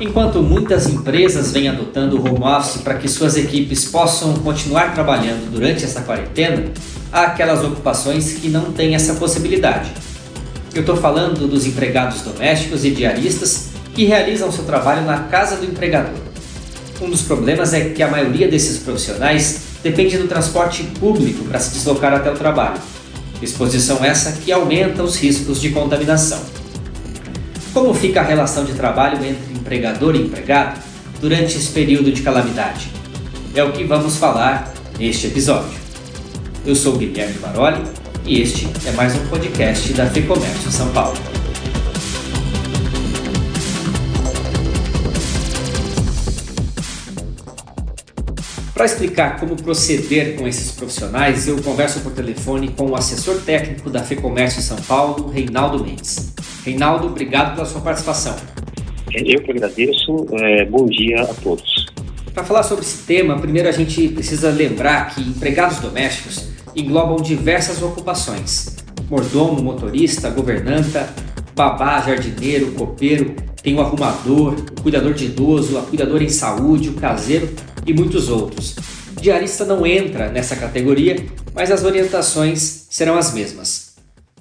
Enquanto muitas empresas vêm adotando o home office para que suas equipes possam continuar trabalhando durante essa quarentena, há aquelas ocupações que não têm essa possibilidade. Eu estou falando dos empregados domésticos e diaristas que realizam seu trabalho na casa do empregador. Um dos problemas é que a maioria desses profissionais depende do transporte público para se deslocar até o trabalho. Exposição essa que aumenta os riscos de contaminação. Como fica a relação de trabalho entre empregador e empregado durante esse período de calamidade? É o que vamos falar neste episódio. Eu sou Guilherme Baroli e este é mais um podcast da FEComércio São Paulo. Para explicar como proceder com esses profissionais, eu converso por telefone com o assessor técnico da FEComércio São Paulo, Reinaldo Mendes. Reinaldo, obrigado pela sua participação. Eu que agradeço. É, bom dia a todos. Para falar sobre esse tema, primeiro a gente precisa lembrar que empregados domésticos englobam diversas ocupações: mordomo, motorista, governanta, babá, jardineiro, copeiro, tem o arrumador, o cuidador de idoso, a cuidadora em saúde, o caseiro e muitos outros. Diarista não entra nessa categoria, mas as orientações serão as mesmas.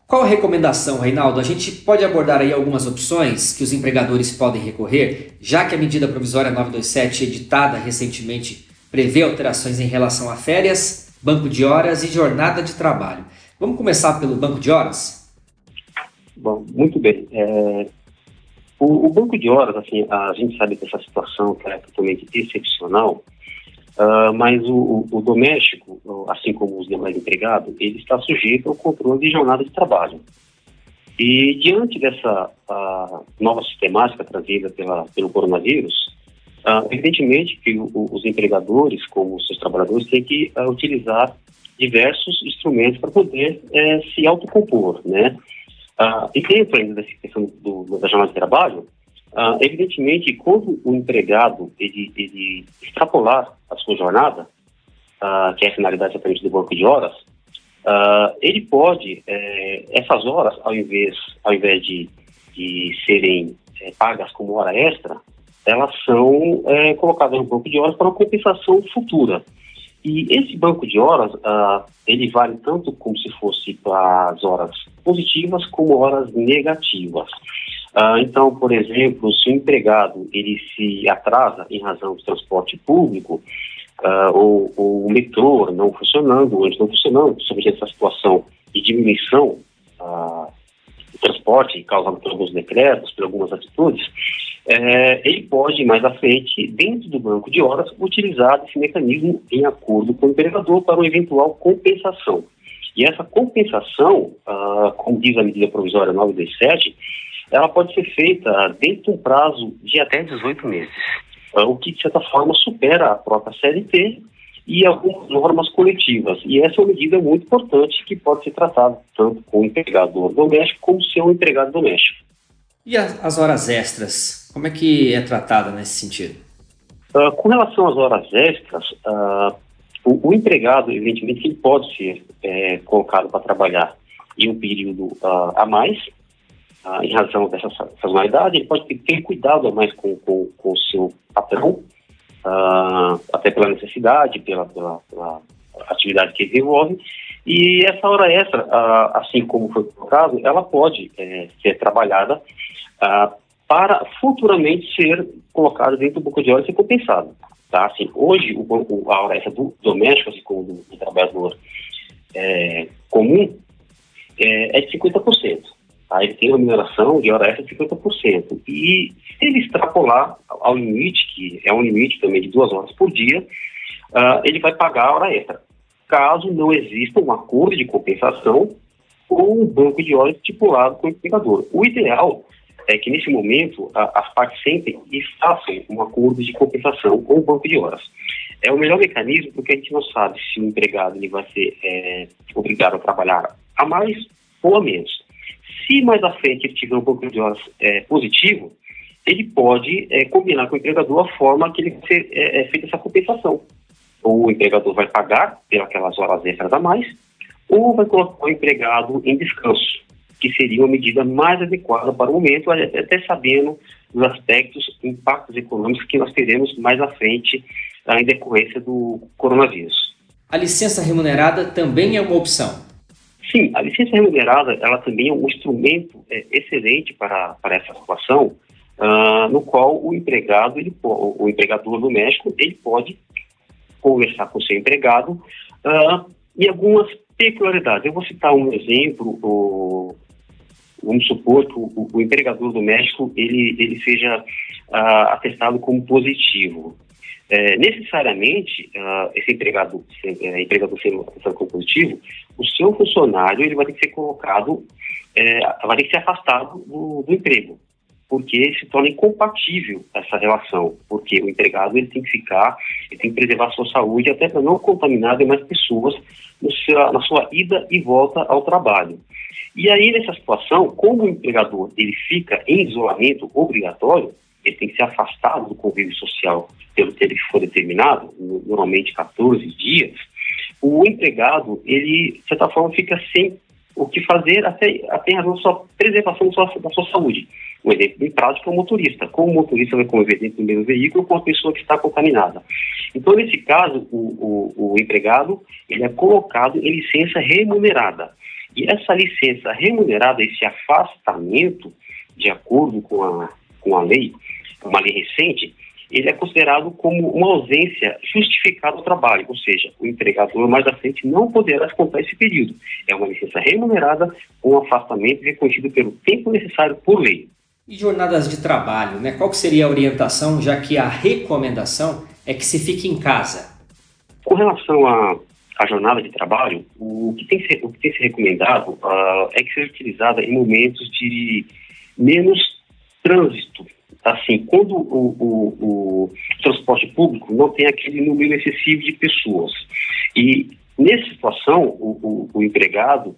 Qual a recomendação, Reinaldo? A gente pode abordar aí algumas opções que os empregadores podem recorrer, já que a medida provisória 927, editada recentemente, prevê alterações em relação a férias, banco de horas e jornada de trabalho. Vamos começar pelo banco de horas? Bom, muito bem. É, o, o, banco de horas, assim, a gente sabe que essa situação é totalmente excepcional, Uh, mas o, o, doméstico, assim como os demais empregados, ele está sujeito ao controle de jornada de trabalho. E diante dessa uh, nova sistemática trazida pela, pelo coronavírus, uh, evidentemente que o, os empregadores, como os seus trabalhadores, têm que utilizar diversos instrumentos para poder eh, se autocompor, né? e dentro ainda dessa questão do, da jornada de trabalho, Uh, evidentemente, quando o empregado ele, ele extrapolar a sua jornada, uh, que é a finalidade exatamente do banco de horas, uh, ele pode, eh, essas horas, ao invés, ao invés de, de serem eh, pagas como hora extra, elas são eh, colocadas no banco de horas para uma compensação futura. E esse banco de horas, ele vale tanto como se fosse para as horas positivas como horas negativas. Ah, então, por exemplo, se o empregado ele se atrasa em razão do transporte público, ah, ou, ou, o metrô não funcionando, ou não funcionando, sobre essa situação de diminuição ah, do transporte causado por alguns decretos, por algumas atitudes, é, ele pode, mais à frente, dentro do banco de horas, utilizar esse mecanismo em acordo com o empregador para uma eventual compensação. E essa compensação, ah, como diz a medida provisória 927, ela pode ser feita dentro de um prazo de até 18 meses, ah, o que, de certa forma, supera a própria CLT e algumas normas coletivas. E essa é uma medida muito importante que pode ser tratada tanto com o empregador doméstico como seu empregado doméstico. E as horas extras? Como é que é tratada nesse sentido? Uh, com relação às horas extras, uh, o, o, empregado, evidentemente, ele pode ser é, colocado para trabalhar em um período uh, a mais, ah, em razão dessa sazonalidade, ele pode ter, cuidado mais com, com, com o seu patrão, ah, até pela necessidade, pela, pela, pela, atividade que ele desenvolve, e essa hora extra, ah, assim como foi colocado, ela pode é, ser trabalhada ah, para futuramente ser colocada dentro do banco de horas e compensada. Tá? Assim, hoje, o a hora extra do doméstico, assim como do, do trabalhador é, comum, é, é de 50%. Tá? Ele tem remuneração de hora extra de 50%. E se ele extrapolar ao limite, que é um limite também de duas horas por dia, uh, ele vai pagar a hora extra. Caso não exista um acordo de compensação ou um banco de horas estipulado com o empregador. O ideal é que, nesse momento, a, as partes sentem e façam um acordo de compensação com o banco de horas. É o melhor mecanismo porque a gente não sabe se o empregado ele vai ser é, obrigado a trabalhar a mais ou a menos. Se mais à frente ele tiver um banco de horas é, positivo, ele pode é, combinar com o empregador a forma que ele ser é, é feita essa compensação. Ou o empregador vai pagar pelas horas extras a mais, ou vai colocar o empregado em descanso. que seria uma medida mais adequada para o momento, até sabendo os aspectos, impactos econômicos que nós teremos mais à frente ah, em decorrência do coronavírus. A licença remunerada também é uma opção? Sim, a licença remunerada ela também é um instrumento é, excelente para, para essa situação, uh, no qual o empregado, ele, o empregador doméstico, ele pode conversar com o seu empregado uh, e algumas peculiaridades. Eu vou citar um exemplo, o, vamos supor que o, o, empregador doméstico ele, ele seja uh, atestado como positivo. É, necessariamente, esse empregado, é, empregador sendo atestado como positivo, o seu funcionário ele vai ter que ser colocado, é, vai ter que ser afastado do, do emprego porque se torna incompatível essa relação, porque o empregado ele tem que ficar, ele tem que preservar a sua saúde até para não contaminar demais pessoas seu, na sua ida e volta ao trabalho. E aí, nessa situação, como o empregador ele fica em isolamento obrigatório, ele tem que ser afastado do convívio social pelo tempo que for determinado, normalmente 14 dias, o empregado, ele, de certa forma, fica sem o que fazer até, até a sua preservação da sua, da sua saúde. Um exemplo bem prático é o motorista. Como o motorista vai conviver dentro do mesmo veículo com a pessoa que está contaminada. Então, nesse caso, o, o, o empregado ele é colocado em licença remunerada. E essa licença remunerada, esse afastamento, de acordo com a, com a lei, uma lei recente, ele é considerado como uma ausência justificada do trabalho, ou seja, o empregador mais à frente não poderá descontar esse período. É uma licença remunerada com afastamento reconhecido pelo tempo necessário por lei. E jornadas de trabalho, né? Qual seria a orientação, já que a recomendação é que se fique em casa? Com relação à, à jornada de trabalho, o que tem o que tem se recomendado uh, é que seja utilizada em momentos de menos trânsito. Assim, quando o, o, o transporte público não tem aquele número excessivo de pessoas. E nessa situação, o, o empregado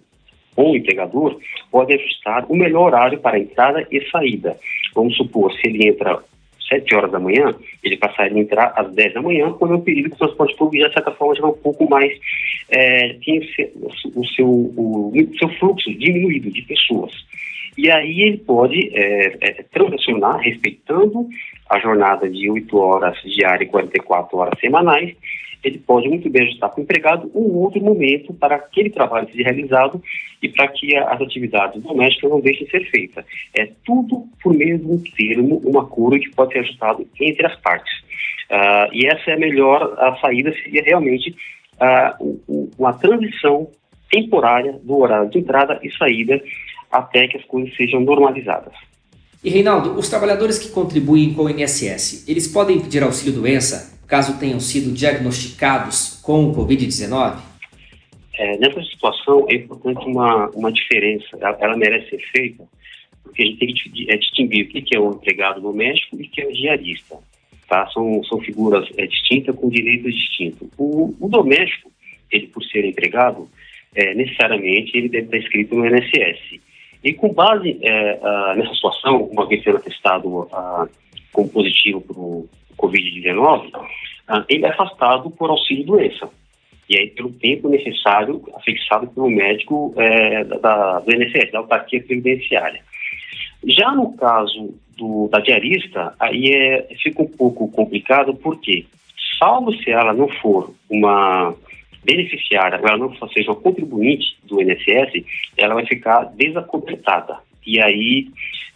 ou o empregador pode ajustar o melhor horário para entrada e saída. Vamos supor, se ele entra 7 horas da manhã, ele passaria a entrar às 10 da manhã, quando é um período que o transporte público já, de certa forma, já é um pouco mais, é, tem o seu, o, o seu fluxo diminuído de pessoas. E aí ele pode é, é, transacionar, respeitando a jornada de 8 horas diária e 44 horas semanais, ele pode muito bem ajustar para o empregado um outro momento para aquele trabalho ser realizado e para que as atividades domésticas não deixem de ser feitas. É tudo por meio de um termo, um acordo que pode ser ajustado entre as partes. Uh, e essa é a melhor a saída, seria realmente uh, uma transição temporária do horário de entrada e saída até que as coisas sejam normalizadas. E Reinaldo, os trabalhadores que contribuem com o INSS, eles podem pedir auxílio doença caso tenham sido diagnosticados com o Covid-19? É, nessa situação é importante uma, uma diferença, ela, ela, merece ser feita, porque a gente tem que é, distinguir o que é o empregado doméstico e o que é o diarista. Tá? São, são figuras é, distintas com direitos distintos. O, o doméstico, ele por ser empregado, é, necessariamente ele deve estar inscrito no INSS. E com base é, nessa situação, uma vez sendo atestado como positivo para o Covid-19, ele é afastado por auxílio doença. E aí, pelo tempo necessário, fixado pelo médico é, da, do INSS, da autarquia previdenciária. Já no caso do, da diarista, aí é, fica um pouco complicado, porque, salvo se ela não for uma beneficiária, ela não seja uma contribuinte do INSS, ela vai ficar desacobertada. E aí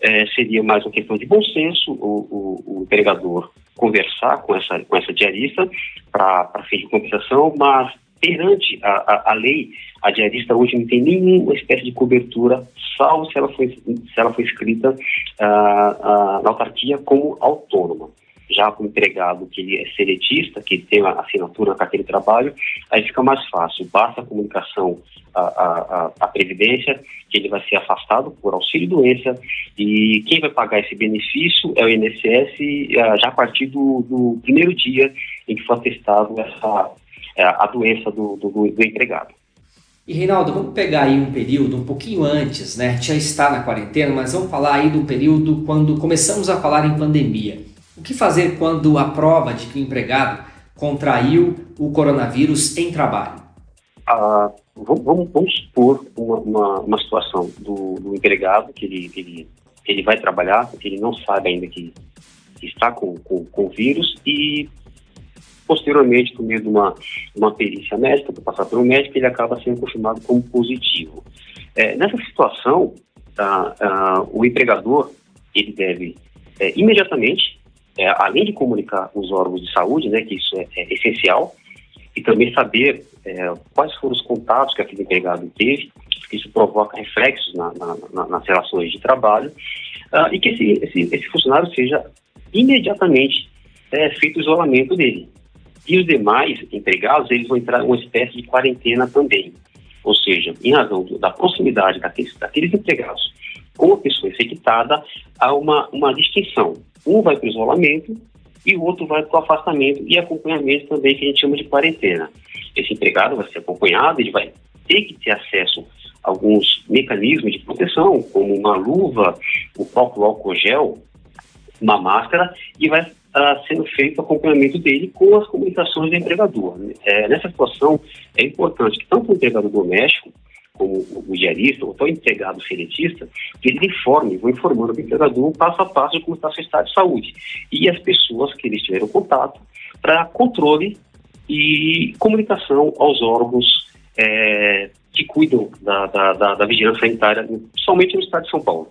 é, seria mais uma questão de bom senso o, o, o empregador conversar com essa, com essa diarista para fim de compensação, mas perante a, a, a, lei, a diarista hoje não tem nenhuma espécie de cobertura, salvo se ela foi, se ela foi escrita uh, uh, na autarquia como autônoma já com o empregado que ele é seletista, que tem a assinatura na carteira de trabalho, aí fica mais fácil. Basta a comunicação à, Previdência, que ele vai ser afastado por auxílio-doença, e quem vai pagar esse benefício é o INSS eh, já a partir do, do primeiro dia em que for atestado essa, eh, a doença do, do, do empregado. E Reinaldo, vamos pegar aí um período um pouquinho antes, né? Já está na quarentena, mas vamos falar aí do período quando começamos a falar em pandemia. O que fazer quando a prova de que o empregado contraiu o coronavírus em trabalho? ah, vamos, vamos, supor uma, uma, uma situação do, do, empregado que ele, ele, ele vai trabalhar, que ele não sabe ainda que, está com, com, com o vírus e posteriormente, por meio de uma, uma perícia médica, para passar pelo médico, ele acaba sendo confirmado como positivo. É, nessa situação, ah, ah, o empregador ele deve é, imediatamente, é, além de comunicar os órgãos de saúde, né, que isso é, é essencial, e também saber é, quais foram os contatos que aquele empregado teve, isso provoca reflexos na, na, na, nas relações de trabalho, uh, e que esse, esse, esse, funcionário seja imediatamente é, feito o isolamento dele. E os demais empregados, eles vão entrar em uma espécie de quarentena também. Ou seja, em razão da proximidade daqueles, daqueles empregados com a pessoa infectada, há uma, uma distinção. Um vai para o isolamento e o outro vai para o afastamento e acompanhamento também, que a gente chama de quarentena. Esse empregado vai ser acompanhado, ele vai ter que ter acesso a alguns mecanismos de proteção, como uma luva, o próprio álcool gel, uma máscara, e vai uh, sendo feito o acompanhamento dele com as comunicações do empregador. É, nessa situação, é importante que tanto o empregador doméstico como o diarista ou até o empregado seletista, que ele informe, vou informando o empregador passo a passo de como está seu estado de saúde. E as pessoas que eles tiveram contato para controle e comunicação aos órgãos é, que cuidam da, da, da, da vigilância sanitária, somente no estado de São Paulo.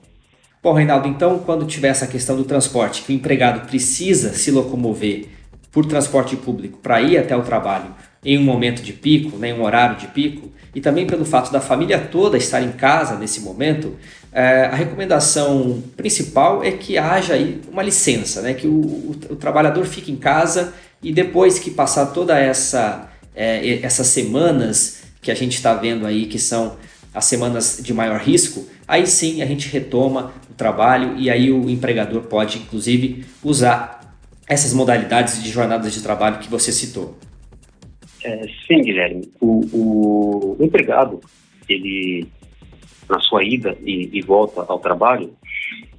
Bom, Reinaldo, então quando tiver essa questão do transporte, que o empregado precisa se locomover por transporte público para ir até o trabalho em um momento de pico, né, em um horário de pico, e também pelo fato da família toda estar em casa nesse momento, é, a recomendação principal é que haja aí uma licença, né, que o, o, o trabalhador fique em casa e depois que passar toda essa é, essas semanas que a gente está vendo aí, que são as semanas de maior risco, aí sim a gente retoma o trabalho e aí o empregador pode, inclusive, usar essas modalidades de jornadas de trabalho que você citou. É, sim, Guilherme. O, o, empregado, ele, na sua ida e, e, volta ao trabalho,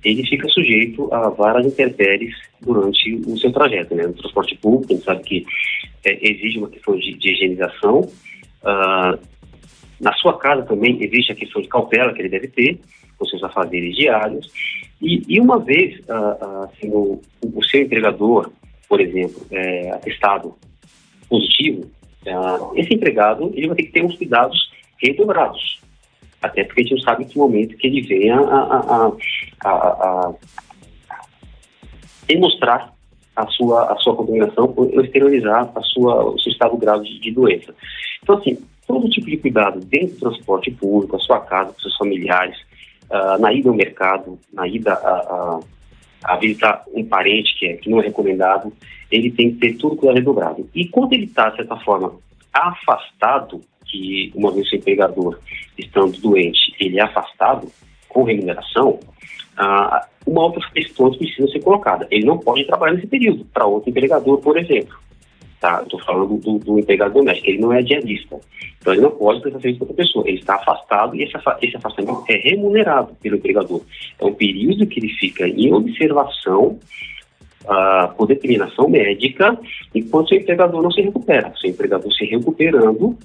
ele fica sujeito a várias intempéries durante o seu trajeto. Né? No transporte público, a gente sabe que é, exige uma questão de, de higienização. Uh, na sua casa também existe a questão de cautela que ele deve ter com seus afazeres diários. E, e uma vez assim, o, o, seu empregador, por exemplo, é, atestado positivo, esse empregado ele vai ter que ter uns cuidados redobrados. Até porque a gente não sabe que momento que ele venha a, a, a, a demonstrar a sua, a sua contaminação ou exteriorizar a sua, o seu estado grave de doença. Então, assim, todo tipo de cuidado dentro do transporte público, a sua casa, com seus familiares, uh, na ida ao mercado, na ida a, a, visitar um parente que, é, que não é recomendado, ele tem que ter tudo cuidado redobrado. E quando ele está, de certa forma, afastado, que uma vez o empregador estando doente, ele é afastado com remuneração, uh, uma outra questão precisa ser colocada. Ele não pode trabalhar nesse período para outro empregador, por exemplo. Tá? Estou falando do, do, empregado doméstico, ele não é diarista. Então ele não pode prestar serviço para outra pessoa. Ele está afastado e esse, esse afastamento é remunerado pelo empregador. É um período que ele fica em observação uh, por determinação médica, enquanto o empregador não se recupera. Se o empregador se recuperando,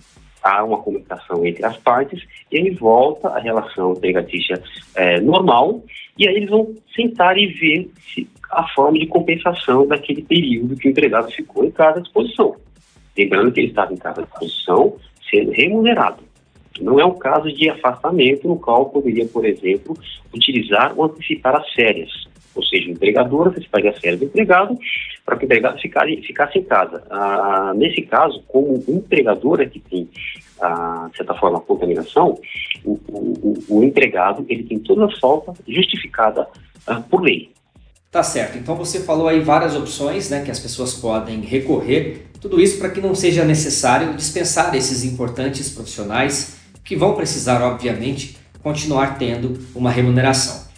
há uma comunicação entre as partes e ele volta à relação empregatícia é, normal e aí eles vão sentar e ver se a forma de compensação daquele período que o empregado ficou em casa à disposição. Lembrando que ele estava em casa à disposição sendo remunerado. Não é um caso de afastamento no qual poderia, por exemplo, utilizar ou antecipar as férias. Ou seja, o empregador anteciparia as férias do empregado para que o empregado ficasse, ficasse em casa. Ah, nesse caso, como o empregador é que tem, ah, de certa forma, a contaminação, o, o, o, empregado ele tem toda a falta justificada ah, por lei. Tá certo. Então você falou aí várias opções né, que as pessoas podem recorrer. Tudo isso para que não seja necessário dispensar esses importantes profissionais que vão precisar, obviamente, continuar tendo uma remuneração.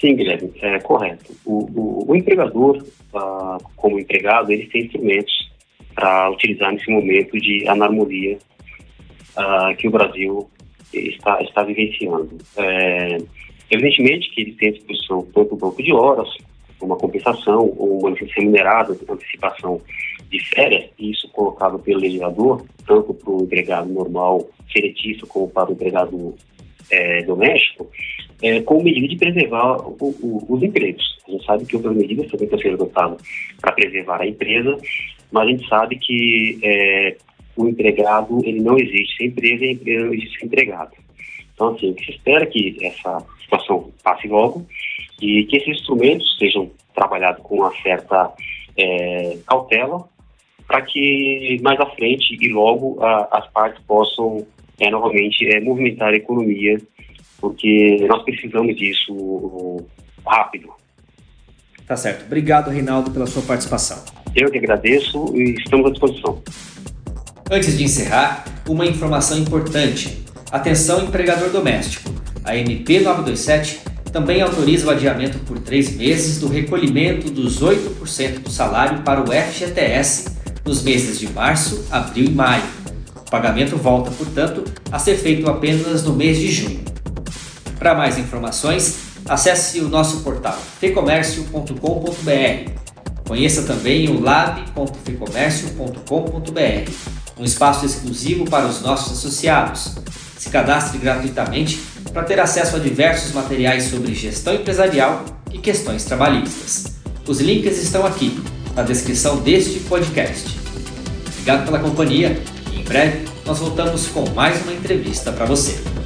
Sim, Guilherme, é correto. O, o, o empregador, ah, como empregado, ele tem instrumentos para utilizar nesse momento de anormalia ah, que o Brasil está, está vivenciando. É, evidentemente que ele tem à disposição tanto o banco de horas, uma compensação ou uma licença remunerada, antecipação de férias, e isso colocado pelo legislador, tanto para o empregado normal, seletista, como para o empregado é, doméstico, é, com medida de preservar o, o, os empregos. A gente sabe que outras medidas também estão sendo adotadas para preservar a empresa, mas a gente sabe que é, o empregado ele não existe sem empresa e a empresa não existe sem empregado. Então, assim, se espera que essa situação passe logo e que esses instrumentos sejam trabalhados com uma certa é, cautela para que mais à frente e logo a, as partes possam é, novamente é, movimentar a economia, porque nós precisamos disso rápido. Tá certo. Obrigado, Reinaldo, pela sua participação. Eu que agradeço e estamos à disposição. Antes de encerrar, uma informação importante. Atenção, empregador doméstico. A MP 927 também autoriza o adiamento por três meses do recolhimento dos 8% do salário para o FGTS nos meses de março, abril e maio. O pagamento volta, portanto, a ser feito apenas no mês de junho. Para mais informações, acesse o nosso portal fecomércio.com.br. Conheça também o lab.fecomércio.com.br, um espaço exclusivo para os nossos associados. Se cadastre gratuitamente para ter acesso a diversos materiais sobre gestão empresarial e questões trabalhistas. Os links estão aqui, na descrição deste podcast. Obrigado pela companhia e em breve nós voltamos com mais uma entrevista para você.